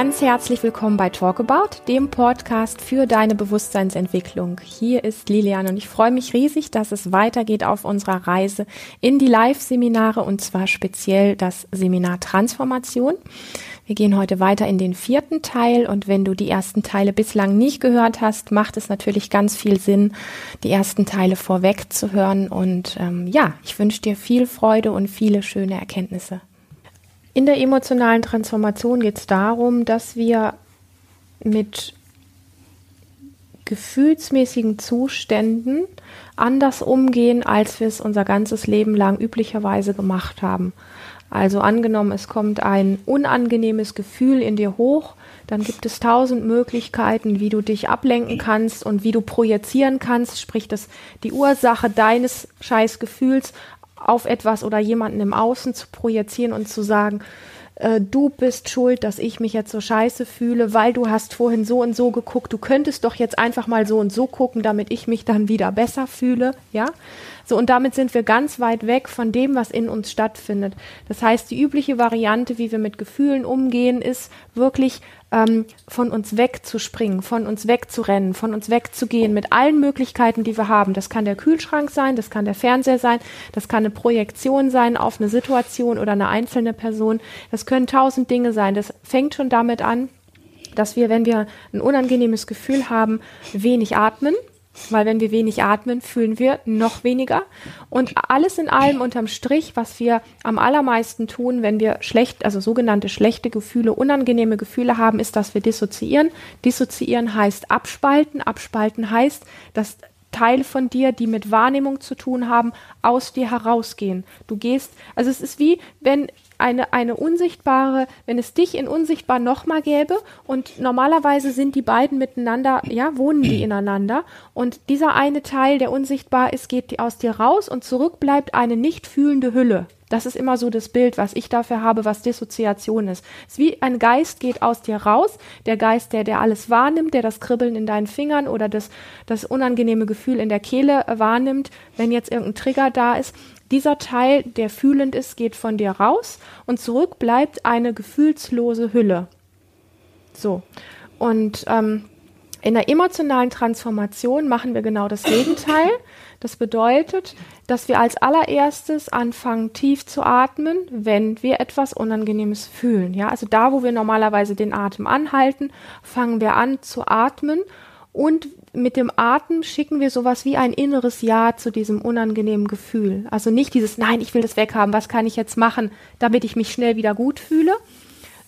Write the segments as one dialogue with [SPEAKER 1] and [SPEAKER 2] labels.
[SPEAKER 1] Ganz herzlich willkommen bei Talk About, dem Podcast für deine Bewusstseinsentwicklung. Hier ist Lilian und ich freue mich riesig, dass es weitergeht auf unserer Reise in die Live-Seminare und zwar speziell das Seminar Transformation. Wir gehen heute weiter in den vierten Teil und wenn du die ersten Teile bislang nicht gehört hast, macht es natürlich ganz viel Sinn, die ersten Teile vorweg zu hören und ähm, ja, ich wünsche dir viel Freude und viele schöne Erkenntnisse. In der emotionalen Transformation geht es darum, dass wir mit gefühlsmäßigen Zuständen anders umgehen, als wir es unser ganzes Leben lang üblicherweise gemacht haben. Also angenommen, es kommt ein unangenehmes Gefühl in dir hoch, dann gibt es tausend Möglichkeiten, wie du dich ablenken kannst und wie du projizieren kannst, sprich das die Ursache deines Scheißgefühls auf etwas oder jemanden im Außen zu projizieren und zu sagen, äh, du bist schuld, dass ich mich jetzt so scheiße fühle, weil du hast vorhin so und so geguckt, du könntest doch jetzt einfach mal so und so gucken, damit ich mich dann wieder besser fühle, ja? So, und damit sind wir ganz weit weg von dem, was in uns stattfindet. Das heißt, die übliche Variante, wie wir mit Gefühlen umgehen, ist wirklich ähm, von uns wegzuspringen, von uns wegzurennen, von uns wegzugehen mit allen Möglichkeiten, die wir haben. Das kann der Kühlschrank sein, das kann der Fernseher sein, das kann eine Projektion sein auf eine Situation oder eine einzelne Person. Das können tausend Dinge sein. Das fängt schon damit an, dass wir, wenn wir ein unangenehmes Gefühl haben, wenig atmen weil wenn wir wenig atmen, fühlen wir noch weniger. Und alles in allem unterm Strich, was wir am allermeisten tun, wenn wir schlecht, also sogenannte schlechte Gefühle, unangenehme Gefühle haben, ist, dass wir dissoziieren. Dissoziieren heißt abspalten. Abspalten heißt, dass Teile von dir, die mit Wahrnehmung zu tun haben, aus dir herausgehen. Du gehst, also es ist wie, wenn eine, eine unsichtbare, wenn es dich in unsichtbar nochmal gäbe und normalerweise sind die beiden miteinander, ja, wohnen die ineinander und dieser eine Teil, der unsichtbar ist, geht aus dir raus und zurück bleibt eine nicht fühlende Hülle. Das ist immer so das Bild, was ich dafür habe, was Dissoziation ist. Es ist wie ein Geist geht aus dir raus, der Geist, der, der alles wahrnimmt, der das Kribbeln in deinen Fingern oder das, das unangenehme Gefühl in der Kehle wahrnimmt, wenn jetzt irgendein Trigger da ist. Dieser Teil, der fühlend ist, geht von dir raus und zurück bleibt eine gefühlslose Hülle. So. Und ähm, in der emotionalen Transformation machen wir genau das Gegenteil. Das bedeutet, dass wir als allererstes anfangen, tief zu atmen, wenn wir etwas Unangenehmes fühlen. Ja, also da, wo wir normalerweise den Atem anhalten, fangen wir an zu atmen und mit dem Atem schicken wir sowas wie ein inneres Ja zu diesem unangenehmen Gefühl. Also nicht dieses Nein, ich will das weghaben, was kann ich jetzt machen, damit ich mich schnell wieder gut fühle,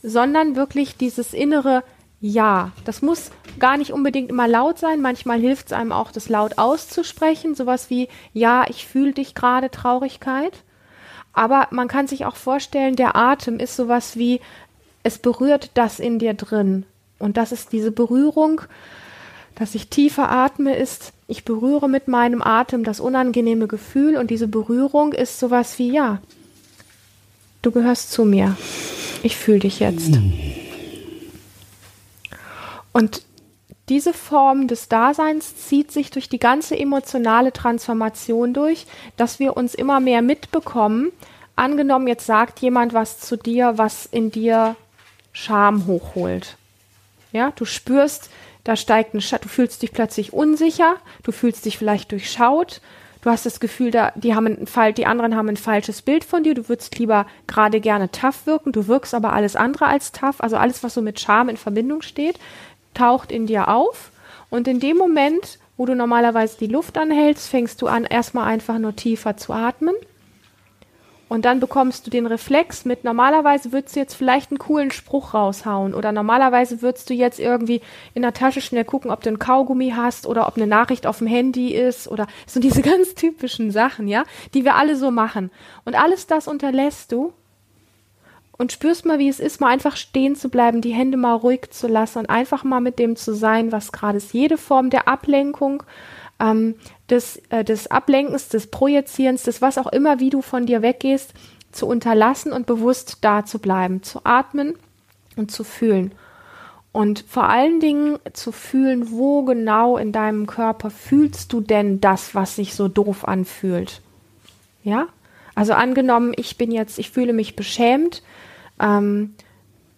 [SPEAKER 1] sondern wirklich dieses innere Ja. Das muss gar nicht unbedingt immer laut sein, manchmal hilft es einem auch, das laut auszusprechen, sowas wie Ja, ich fühle dich gerade Traurigkeit. Aber man kann sich auch vorstellen, der Atem ist sowas wie, es berührt das in dir drin. Und das ist diese Berührung, dass ich tiefer atme, ist, ich berühre mit meinem Atem das unangenehme Gefühl und diese Berührung ist sowas wie, ja, du gehörst zu mir. Ich fühle dich jetzt. Und diese Form des Daseins zieht sich durch die ganze emotionale Transformation durch, dass wir uns immer mehr mitbekommen. Angenommen, jetzt sagt jemand was zu dir, was in dir Scham hochholt. Ja, du spürst, da steigt ein Sch du fühlst dich plötzlich unsicher, du fühlst dich vielleicht durchschaut, du hast das Gefühl, da, die haben ein Fall, die anderen haben ein falsches Bild von dir, du würdest lieber gerade gerne tough wirken, du wirkst aber alles andere als tough, also alles, was so mit Charme in Verbindung steht, taucht in dir auf. Und in dem Moment, wo du normalerweise die Luft anhältst, fängst du an, erstmal einfach nur tiefer zu atmen und dann bekommst du den Reflex mit, normalerweise würdest du jetzt vielleicht einen coolen Spruch raushauen oder normalerweise würdest du jetzt irgendwie in der Tasche schnell gucken, ob du einen Kaugummi hast oder ob eine Nachricht auf dem Handy ist oder so diese ganz typischen Sachen, ja, die wir alle so machen. Und alles das unterlässt du und spürst mal, wie es ist, mal einfach stehen zu bleiben, die Hände mal ruhig zu lassen und einfach mal mit dem zu sein, was gerade ist. Jede Form der Ablenkung ähm, des, äh, des Ablenkens, des Projizierens, des was auch immer, wie du von dir weggehst, zu unterlassen und bewusst da zu bleiben, zu atmen und zu fühlen. Und vor allen Dingen zu fühlen, wo genau in deinem Körper fühlst du denn das, was sich so doof anfühlt. Ja? Also angenommen, ich bin jetzt, ich fühle mich beschämt, ähm,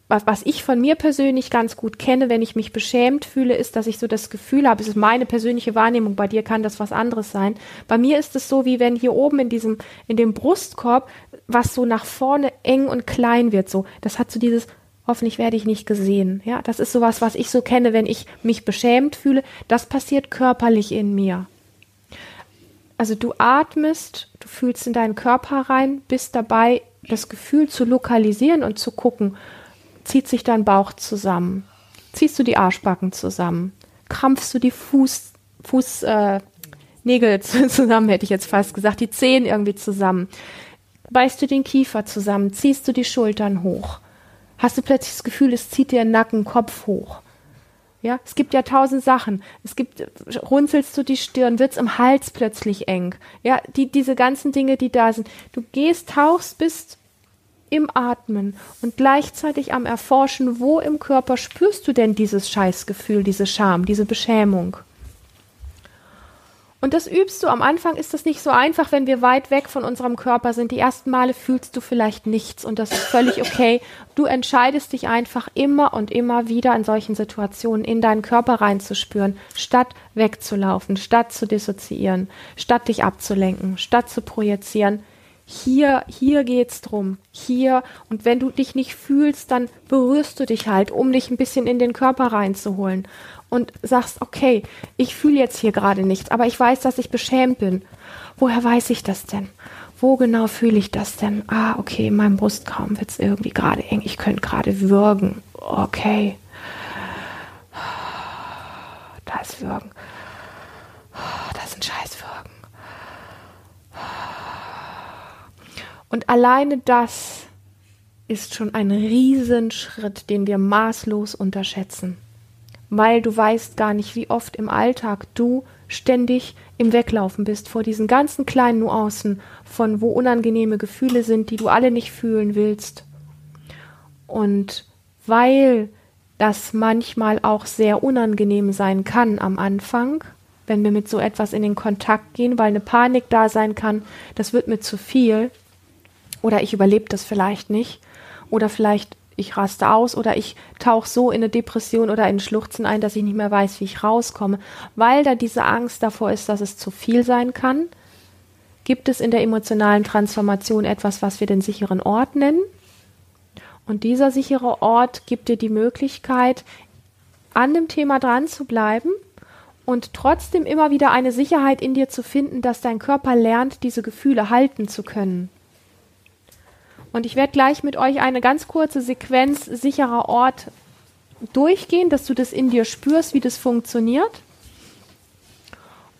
[SPEAKER 1] was, was ich von mir persönlich ganz gut kenne, wenn ich mich beschämt fühle, ist, dass ich so das Gefühl habe, es ist meine persönliche Wahrnehmung, bei dir kann das was anderes sein. Bei mir ist es so, wie wenn hier oben in diesem, in dem Brustkorb, was so nach vorne eng und klein wird, so. Das hat so dieses, hoffentlich werde ich nicht gesehen. Ja, das ist sowas, was ich so kenne, wenn ich mich beschämt fühle. Das passiert körperlich in mir. Also du atmest, du fühlst in deinen Körper rein, bist dabei, das Gefühl zu lokalisieren und zu gucken, zieht sich dein Bauch zusammen? Ziehst du die Arschbacken zusammen? Krampfst du die Fuß, Fußnägel äh, zusammen, hätte ich jetzt fast gesagt, die Zehen irgendwie zusammen? Beißt du den Kiefer zusammen? Ziehst du die Schultern hoch? Hast du plötzlich das Gefühl, es zieht dir Nacken, Kopf hoch? Ja, es gibt ja tausend Sachen. Es gibt, runzelst du die Stirn, wird's im Hals plötzlich eng. Ja, die, diese ganzen Dinge, die da sind. Du gehst, tauchst, bist im Atmen und gleichzeitig am Erforschen, wo im Körper spürst du denn dieses Scheißgefühl, diese Scham, diese Beschämung. Und das übst du. Am Anfang ist das nicht so einfach, wenn wir weit weg von unserem Körper sind. Die ersten Male fühlst du vielleicht nichts und das ist völlig okay. Du entscheidest dich einfach immer und immer wieder in solchen Situationen in deinen Körper reinzuspüren, statt wegzulaufen, statt zu dissoziieren, statt dich abzulenken, statt zu projizieren hier, hier geht's drum, hier. Und wenn du dich nicht fühlst, dann berührst du dich halt, um dich ein bisschen in den Körper reinzuholen und sagst, okay, ich fühle jetzt hier gerade nichts, aber ich weiß, dass ich beschämt bin. Woher weiß ich das denn? Wo genau fühle ich das denn? Ah, okay, in meinem Brustkorb wird's irgendwie gerade eng. Ich könnte gerade würgen. Okay. Da ist Würgen. Das ist ein Scheißwürgen. Und alleine das ist schon ein Riesenschritt, den wir maßlos unterschätzen. Weil du weißt gar nicht, wie oft im Alltag du ständig im Weglaufen bist vor diesen ganzen kleinen Nuancen von wo unangenehme Gefühle sind, die du alle nicht fühlen willst. Und weil das manchmal auch sehr unangenehm sein kann am Anfang, wenn wir mit so etwas in den Kontakt gehen, weil eine Panik da sein kann, das wird mir zu viel, oder ich überlebe das vielleicht nicht. Oder vielleicht ich raste aus oder ich tauche so in eine Depression oder in Schluchzen ein, dass ich nicht mehr weiß, wie ich rauskomme. Weil da diese Angst davor ist, dass es zu viel sein kann, gibt es in der emotionalen Transformation etwas, was wir den sicheren Ort nennen. Und dieser sichere Ort gibt dir die Möglichkeit, an dem Thema dran zu bleiben und trotzdem immer wieder eine Sicherheit in dir zu finden, dass dein Körper lernt, diese Gefühle halten zu können. Und ich werde gleich mit euch eine ganz kurze Sequenz sicherer Ort durchgehen, dass du das in dir spürst, wie das funktioniert.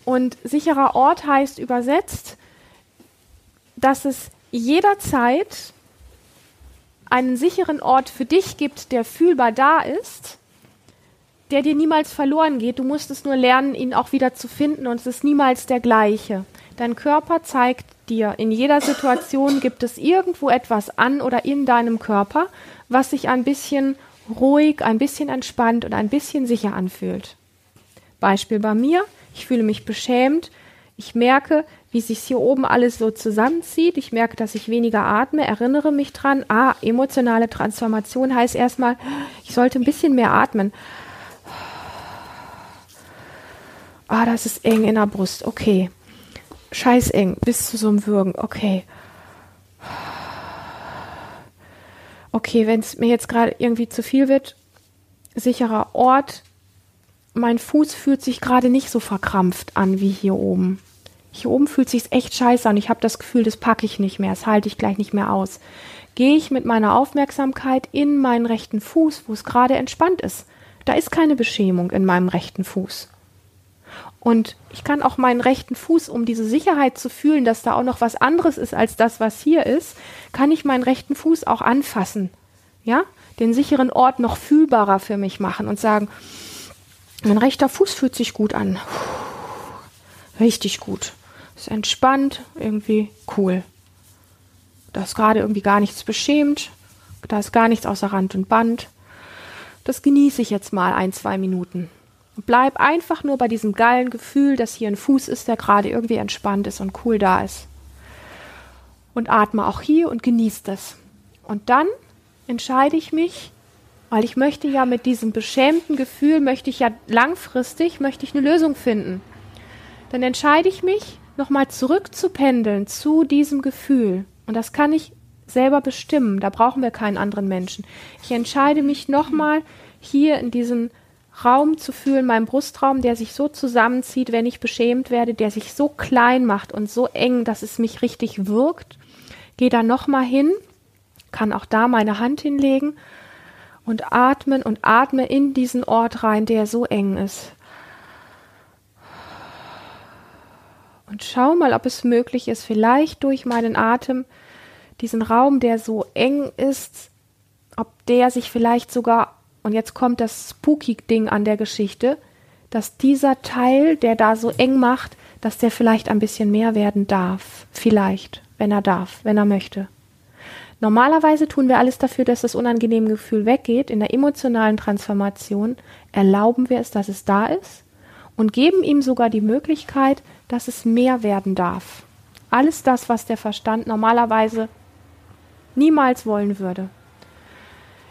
[SPEAKER 1] Und sicherer Ort heißt übersetzt, dass es jederzeit einen sicheren Ort für dich gibt, der fühlbar da ist, der dir niemals verloren geht. Du musst es nur lernen, ihn auch wieder zu finden und es ist niemals der gleiche. Dein Körper zeigt dir, in jeder Situation gibt es irgendwo etwas an oder in deinem Körper, was sich ein bisschen ruhig, ein bisschen entspannt und ein bisschen sicher anfühlt. Beispiel bei mir, ich fühle mich beschämt, ich merke, wie sich hier oben alles so zusammenzieht, ich merke, dass ich weniger atme, erinnere mich dran, ah, emotionale Transformation heißt erstmal, ich sollte ein bisschen mehr atmen. Ah, das ist eng in der Brust, okay scheißeng bis zu so einem Würgen. Okay. Okay, wenn es mir jetzt gerade irgendwie zu viel wird, sicherer Ort. Mein Fuß fühlt sich gerade nicht so verkrampft an wie hier oben. Hier oben fühlt sich echt scheiße an. Ich habe das Gefühl, das packe ich nicht mehr, das halte ich gleich nicht mehr aus. Gehe ich mit meiner Aufmerksamkeit in meinen rechten Fuß, wo es gerade entspannt ist. Da ist keine Beschämung in meinem rechten Fuß. Und ich kann auch meinen rechten Fuß, um diese Sicherheit zu fühlen, dass da auch noch was anderes ist als das, was hier ist, kann ich meinen rechten Fuß auch anfassen. Ja? Den sicheren Ort noch fühlbarer für mich machen und sagen, mein rechter Fuß fühlt sich gut an. Richtig gut. Ist entspannt, irgendwie cool. Da ist gerade irgendwie gar nichts beschämt. Da ist gar nichts außer Rand und Band. Das genieße ich jetzt mal ein, zwei Minuten. Bleib einfach nur bei diesem geilen Gefühl, dass hier ein Fuß ist, der gerade irgendwie entspannt ist und cool da ist. Und atme auch hier und genieße das. Und dann entscheide ich mich, Weil ich möchte ja mit diesem beschämten Gefühl, möchte ich ja langfristig, möchte ich eine Lösung finden. Dann entscheide ich mich, nochmal zurückzupendeln zu diesem Gefühl. Und das kann ich selber bestimmen. Da brauchen wir keinen anderen Menschen. Ich entscheide mich nochmal hier in diesen Raum zu fühlen, meinen Brustraum, der sich so zusammenzieht, wenn ich beschämt werde, der sich so klein macht und so eng, dass es mich richtig wirkt. Gehe da nochmal hin, kann auch da meine Hand hinlegen und atmen und atme in diesen Ort rein, der so eng ist. Und schau mal, ob es möglich ist, vielleicht durch meinen Atem diesen Raum, der so eng ist, ob der sich vielleicht sogar, und jetzt kommt das Spooky-Ding an der Geschichte, dass dieser Teil, der da so eng macht, dass der vielleicht ein bisschen mehr werden darf. Vielleicht, wenn er darf, wenn er möchte. Normalerweise tun wir alles dafür, dass das unangenehme Gefühl weggeht. In der emotionalen Transformation erlauben wir es, dass es da ist und geben ihm sogar die Möglichkeit, dass es mehr werden darf. Alles das, was der Verstand normalerweise niemals wollen würde.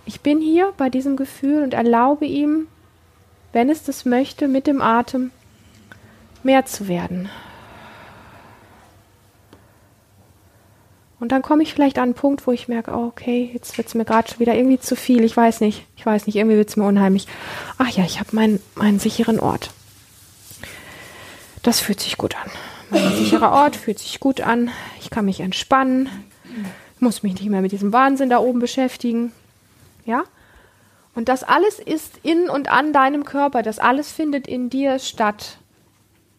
[SPEAKER 1] Ich bin hier bei diesem Gefühl und erlaube ihm, wenn es das möchte, mit dem Atem mehr zu werden. Und dann komme ich vielleicht an einen Punkt, wo ich merke, oh, okay, jetzt wird es mir gerade schon wieder irgendwie zu viel. Ich weiß nicht, ich weiß nicht, irgendwie wird es mir unheimlich. Ach ja, ich habe meinen, meinen sicheren Ort. Das fühlt sich gut an. Mein sicherer Ort fühlt sich gut an. Ich kann mich entspannen muss mich nicht mehr mit diesem Wahnsinn da oben beschäftigen. Ja? Und das alles ist in und an deinem Körper, das alles findet in dir statt.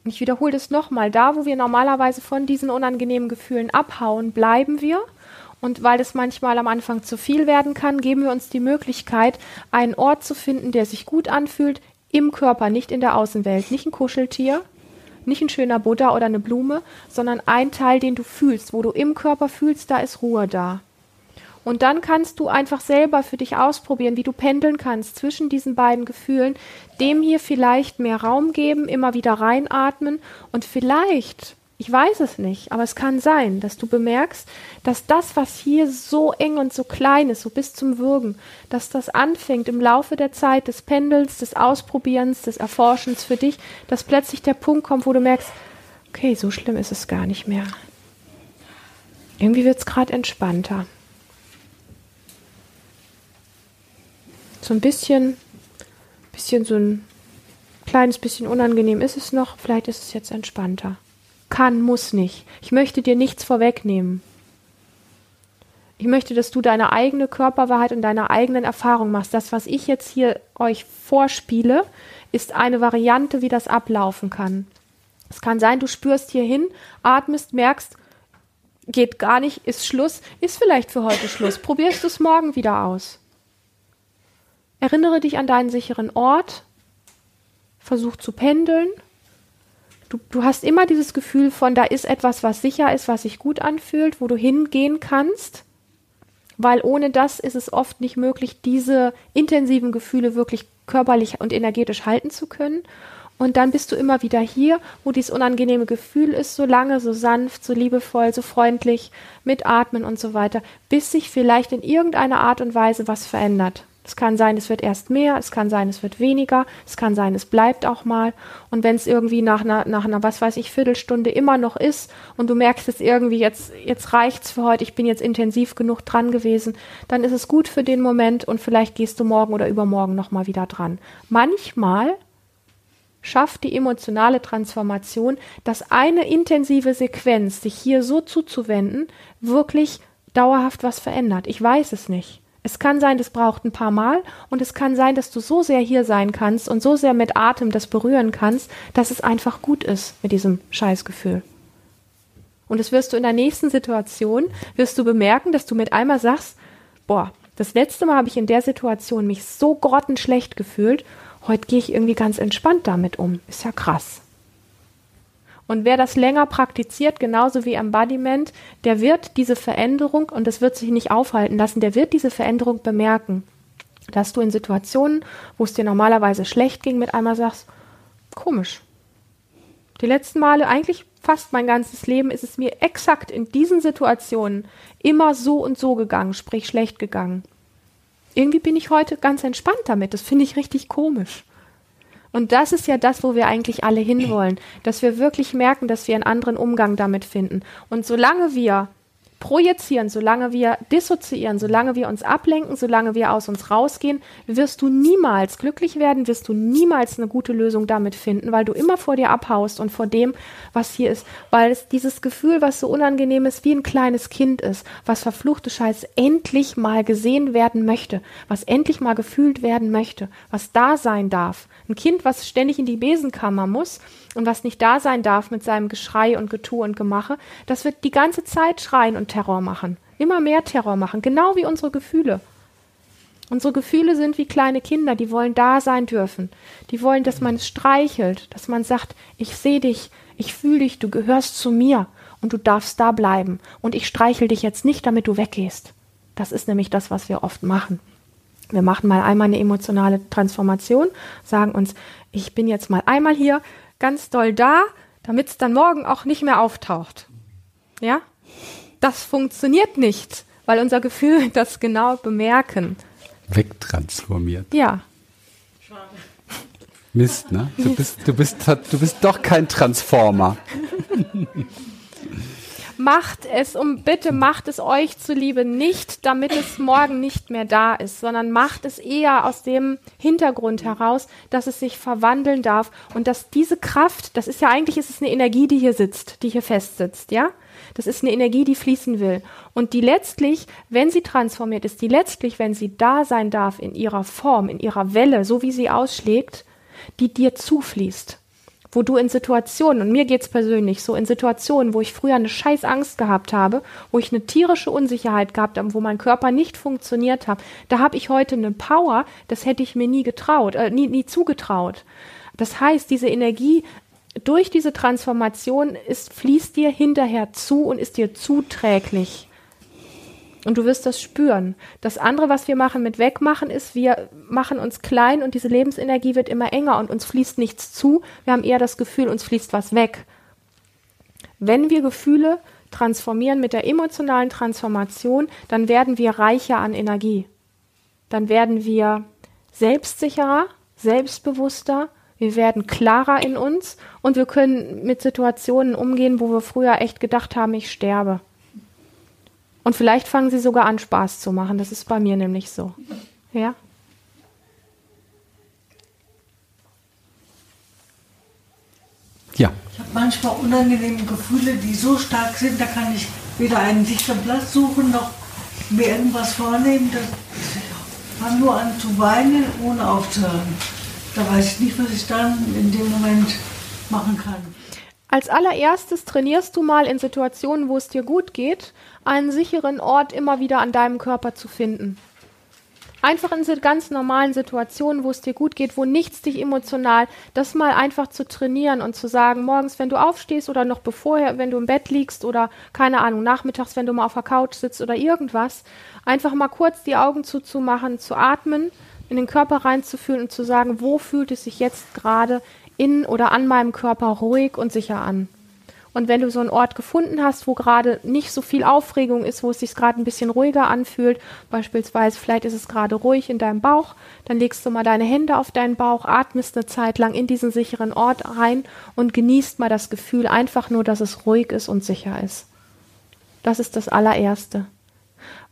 [SPEAKER 1] Ich wiederhole das nochmal. Da, wo wir normalerweise von diesen unangenehmen Gefühlen abhauen, bleiben wir. Und weil es manchmal am Anfang zu viel werden kann, geben wir uns die Möglichkeit, einen Ort zu finden, der sich gut anfühlt, im Körper, nicht in der Außenwelt, nicht ein Kuscheltier, nicht ein schöner Buddha oder eine Blume, sondern ein Teil, den du fühlst, wo du im Körper fühlst, da ist Ruhe da. Und dann kannst du einfach selber für dich ausprobieren, wie du pendeln kannst zwischen diesen beiden Gefühlen, dem hier vielleicht mehr Raum geben, immer wieder reinatmen und vielleicht ich weiß es nicht, aber es kann sein, dass du bemerkst, dass das, was hier so eng und so klein ist, so bis zum Würgen, dass das anfängt im Laufe der Zeit des Pendels, des Ausprobierens, des Erforschens für dich, dass plötzlich der Punkt kommt, wo du merkst, okay, so schlimm ist es gar nicht mehr. Irgendwie wird es gerade entspannter. So ein bisschen, bisschen so ein kleines bisschen unangenehm ist es noch, vielleicht ist es jetzt entspannter kann, muss nicht. Ich möchte dir nichts vorwegnehmen. Ich möchte, dass du deine eigene Körperwahrheit und deine eigenen Erfahrungen machst. Das, was ich jetzt hier euch vorspiele, ist eine Variante, wie das ablaufen kann. Es kann sein, du spürst hier hin, atmest, merkst, geht gar nicht, ist Schluss, ist vielleicht für heute Schluss. Probierst du es morgen wieder aus. Erinnere dich an deinen sicheren Ort, versuch zu pendeln du, du hast immer dieses Gefühl von, da ist etwas, was sicher ist, was sich gut anfühlt, wo du hingehen kannst, weil ohne das ist es oft nicht möglich, diese intensiven Gefühle wirklich körperlich und energetisch halten zu können. Und dann bist du immer wieder hier, wo dieses unangenehme Gefühl ist, so lange, so sanft, so liebevoll, so freundlich, mit Atmen und so weiter, bis sich vielleicht in irgendeiner Art und Weise was verändert. Es kann sein, es wird erst mehr, es kann sein, es wird weniger, es kann sein, es bleibt auch mal. Und wenn es irgendwie nach einer, nach einer, was weiß ich, Viertelstunde immer noch ist und du merkst jetzt irgendwie, jetzt, jetzt reicht's für heute, ich bin jetzt intensiv genug dran gewesen, dann ist es gut für den Moment und vielleicht gehst du morgen oder übermorgen nochmal wieder dran. Manchmal schafft die emotionale Transformation, dass eine intensive Sequenz, sich hier so zuzuwenden, wirklich dauerhaft was verändert. Ich weiß es nicht. Es kann sein, das braucht ein paar Mal und es kann sein, dass du so sehr hier sein kannst und so sehr mit Atem das berühren kannst, dass es einfach gut ist mit diesem Scheißgefühl. Und das wirst du in der nächsten Situation, wirst du bemerken, dass du mit einmal sagst, boah, das letzte Mal habe ich in der Situation mich so grottenschlecht gefühlt, heute gehe ich irgendwie ganz entspannt damit um. Ist ja krass. Und wer das länger praktiziert, genauso wie Embodiment, der wird diese Veränderung, und das wird sich nicht aufhalten lassen, der wird diese Veränderung bemerken. Dass du in Situationen, wo es dir normalerweise schlecht ging, mit einmal sagst, komisch. Die letzten Male, eigentlich fast mein ganzes Leben, ist es mir exakt in diesen Situationen immer so und so gegangen, sprich schlecht gegangen. irgendwie bin ich heute ganz entspannt damit. Das finde ich richtig komisch. Und das ist ja das, wo wir eigentlich alle hinwollen, dass wir wirklich merken, dass wir einen anderen Umgang damit finden. Und solange wir projizieren, solange wir dissoziieren, solange wir uns ablenken, solange wir aus uns rausgehen, wirst du niemals glücklich werden, wirst du niemals eine gute Lösung damit finden, weil du immer vor dir abhaust und vor dem, was hier ist, weil es dieses Gefühl, was so unangenehm ist, wie ein kleines Kind ist, was verfluchte Scheiß endlich mal gesehen werden möchte, was endlich mal gefühlt werden möchte, was da sein darf. Ein Kind, was ständig in die Besenkammer muss, und was nicht da sein darf mit seinem Geschrei und Getue und Gemache, das wird die ganze Zeit schreien und Terror machen. Immer mehr Terror machen, genau wie unsere Gefühle. Unsere Gefühle sind wie kleine Kinder, die wollen da sein dürfen. Die wollen, dass man es streichelt, dass man sagt, ich sehe dich, ich fühle dich, du gehörst zu mir und du darfst da bleiben. Und ich streichel dich jetzt nicht, damit du weggehst. Das ist nämlich das, was wir oft machen. Wir machen mal einmal eine emotionale Transformation, sagen uns, ich bin jetzt mal einmal hier, ganz doll da, damit es dann morgen auch nicht mehr auftaucht. Ja? Das funktioniert nicht, weil unser Gefühl das genau bemerken.
[SPEAKER 2] Wegtransformiert.
[SPEAKER 1] Ja.
[SPEAKER 2] Mist, ne? Du bist, du bist, du bist doch kein Transformer.
[SPEAKER 1] Macht es um bitte macht es euch zuliebe nicht, damit es morgen nicht mehr da ist, sondern macht es eher aus dem Hintergrund heraus, dass es sich verwandeln darf und dass diese Kraft, das ist ja eigentlich ist es eine Energie, die hier sitzt, die hier festsitzt, ja? Das ist eine Energie, die fließen will und die letztlich, wenn sie transformiert ist, die letztlich, wenn sie da sein darf in ihrer Form, in ihrer Welle, so wie sie ausschlägt, die dir zufließt wo du in Situationen, und mir geht's persönlich so, in Situationen, wo ich früher eine scheiß Angst gehabt habe, wo ich eine tierische Unsicherheit gehabt habe, wo mein Körper nicht funktioniert hat, da habe ich heute eine Power, das hätte ich mir nie getraut, äh, nie, nie zugetraut. Das heißt, diese Energie durch diese Transformation ist, fließt dir hinterher zu und ist dir zuträglich. Und du wirst das spüren. Das andere, was wir machen mit Wegmachen, ist, wir machen uns klein und diese Lebensenergie wird immer enger und uns fließt nichts zu. Wir haben eher das Gefühl, uns fließt was weg. Wenn wir Gefühle transformieren mit der emotionalen Transformation, dann werden wir reicher an Energie. Dann werden wir selbstsicherer, selbstbewusster, wir werden klarer in uns und wir können mit Situationen umgehen, wo wir früher echt gedacht haben, ich sterbe. Und vielleicht fangen sie sogar an, Spaß zu machen. Das ist bei mir nämlich so. Ja?
[SPEAKER 2] Ja.
[SPEAKER 3] Ich habe manchmal unangenehme Gefühle, die so stark sind, da kann ich weder einen sicheren Platz suchen, noch mir irgendwas vornehmen. Ich fange nur an zu weinen, ohne aufzuhören. Da weiß ich nicht, was ich dann in dem Moment machen kann.
[SPEAKER 1] Als allererstes trainierst du mal in Situationen, wo es dir gut geht, einen sicheren Ort immer wieder an deinem Körper zu finden. Einfach in ganz normalen Situationen, wo es dir gut geht, wo nichts dich emotional, das mal einfach zu trainieren und zu sagen, morgens, wenn du aufstehst oder noch bevorher, wenn du im Bett liegst oder keine Ahnung, nachmittags, wenn du mal auf der Couch sitzt oder irgendwas, einfach mal kurz die Augen zuzumachen, zu atmen, in den Körper reinzufühlen und zu sagen, wo fühlt es sich jetzt gerade in oder an meinem Körper ruhig und sicher an. Und wenn du so einen Ort gefunden hast, wo gerade nicht so viel Aufregung ist, wo es sich gerade ein bisschen ruhiger anfühlt, beispielsweise vielleicht ist es gerade ruhig in deinem Bauch, dann legst du mal deine Hände auf deinen Bauch, atmest eine Zeit lang in diesen sicheren Ort rein und genießt mal das Gefühl einfach nur, dass es ruhig ist und sicher ist. Das ist das allererste.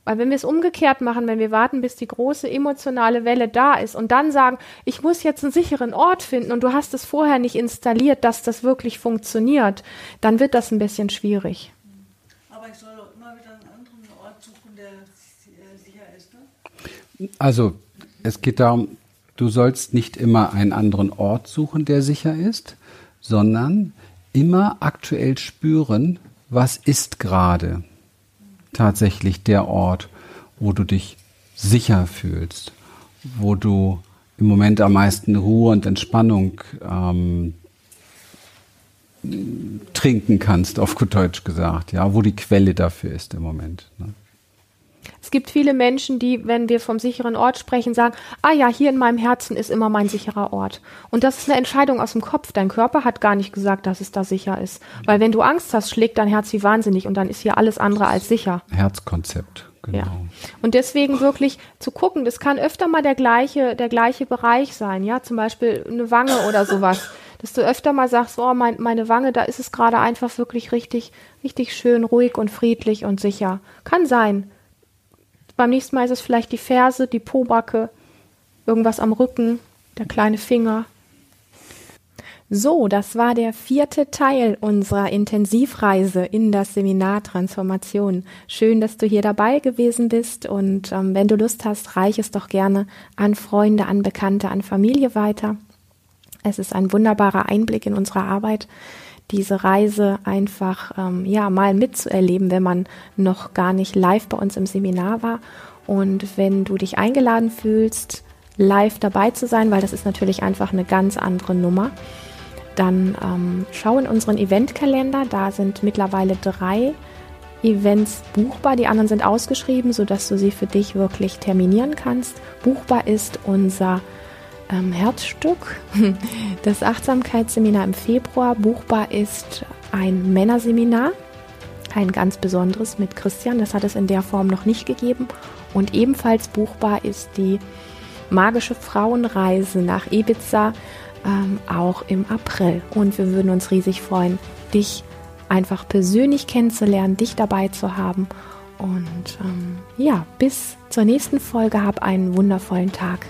[SPEAKER 1] Weil wenn wir es umgekehrt machen, wenn wir warten, bis die große emotionale Welle da ist und dann sagen, ich muss jetzt einen sicheren Ort finden und du hast es vorher nicht installiert, dass das wirklich funktioniert, dann wird das ein bisschen schwierig.
[SPEAKER 3] Aber ich soll doch immer wieder einen anderen Ort suchen, der äh, sicher ist. Ne?
[SPEAKER 2] Also es geht darum, du sollst nicht immer einen anderen Ort suchen, der sicher ist, sondern immer aktuell spüren, was ist gerade tatsächlich der Ort, wo du dich sicher fühlst, wo du im Moment am meisten Ruhe und Entspannung ähm, trinken kannst, auf gut Deutsch gesagt, ja, wo die Quelle dafür ist im Moment. Ne?
[SPEAKER 1] Es gibt viele Menschen, die, wenn wir vom sicheren Ort sprechen, sagen, ah ja, hier in meinem Herzen ist immer mein sicherer Ort. Und das ist eine Entscheidung aus dem Kopf. Dein Körper hat gar nicht gesagt, dass es da sicher ist. Weil wenn du Angst hast, schlägt dein Herz wie wahnsinnig und dann ist hier alles andere als sicher.
[SPEAKER 2] Herzkonzept
[SPEAKER 1] Genau. Ja. Und deswegen wirklich zu gucken, das kann öfter mal der gleiche, der gleiche Bereich sein, ja, zum Beispiel eine Wange oder sowas. Dass du öfter mal sagst, oh, mein, meine Wange, da ist es gerade einfach wirklich richtig, richtig schön, ruhig und friedlich und sicher. Kann sein. Beim nächsten Mal ist es vielleicht die Ferse, die Pobacke, irgendwas am Rücken, der kleine Finger. So, das war der vierte Teil unserer Intensivreise in das Seminar Transformation. Schön, dass du hier dabei gewesen bist und ähm, wenn du Lust hast, reich es doch gerne an Freunde, an Bekannte, an Familie weiter. Es ist ein wunderbarer Einblick in unsere Arbeit, diese Reise einfach ähm, ja mal mitzuerleben, wenn man noch gar nicht live bei uns im Seminar war. Und wenn du dich eingeladen fühlst, live dabei zu sein, weil das ist natürlich einfach eine ganz andere Nummer dann ähm, schau in unseren Eventkalender. Da sind mittlerweile drei Events buchbar. Die anderen sind ausgeschrieben, sodass du sie für dich wirklich terminieren kannst. Buchbar ist unser ähm, Herzstück, das Achtsamkeitsseminar im Februar. Buchbar ist ein Männerseminar, ein ganz besonderes mit Christian. Das hat es in der Form noch nicht gegeben. Und ebenfalls buchbar ist die magische Frauenreise nach Ibiza ähm, auch im April. Und wir würden uns riesig freuen, dich einfach persönlich kennenzulernen, dich dabei zu haben. Und ähm, ja, bis zur nächsten Folge, hab einen wundervollen Tag.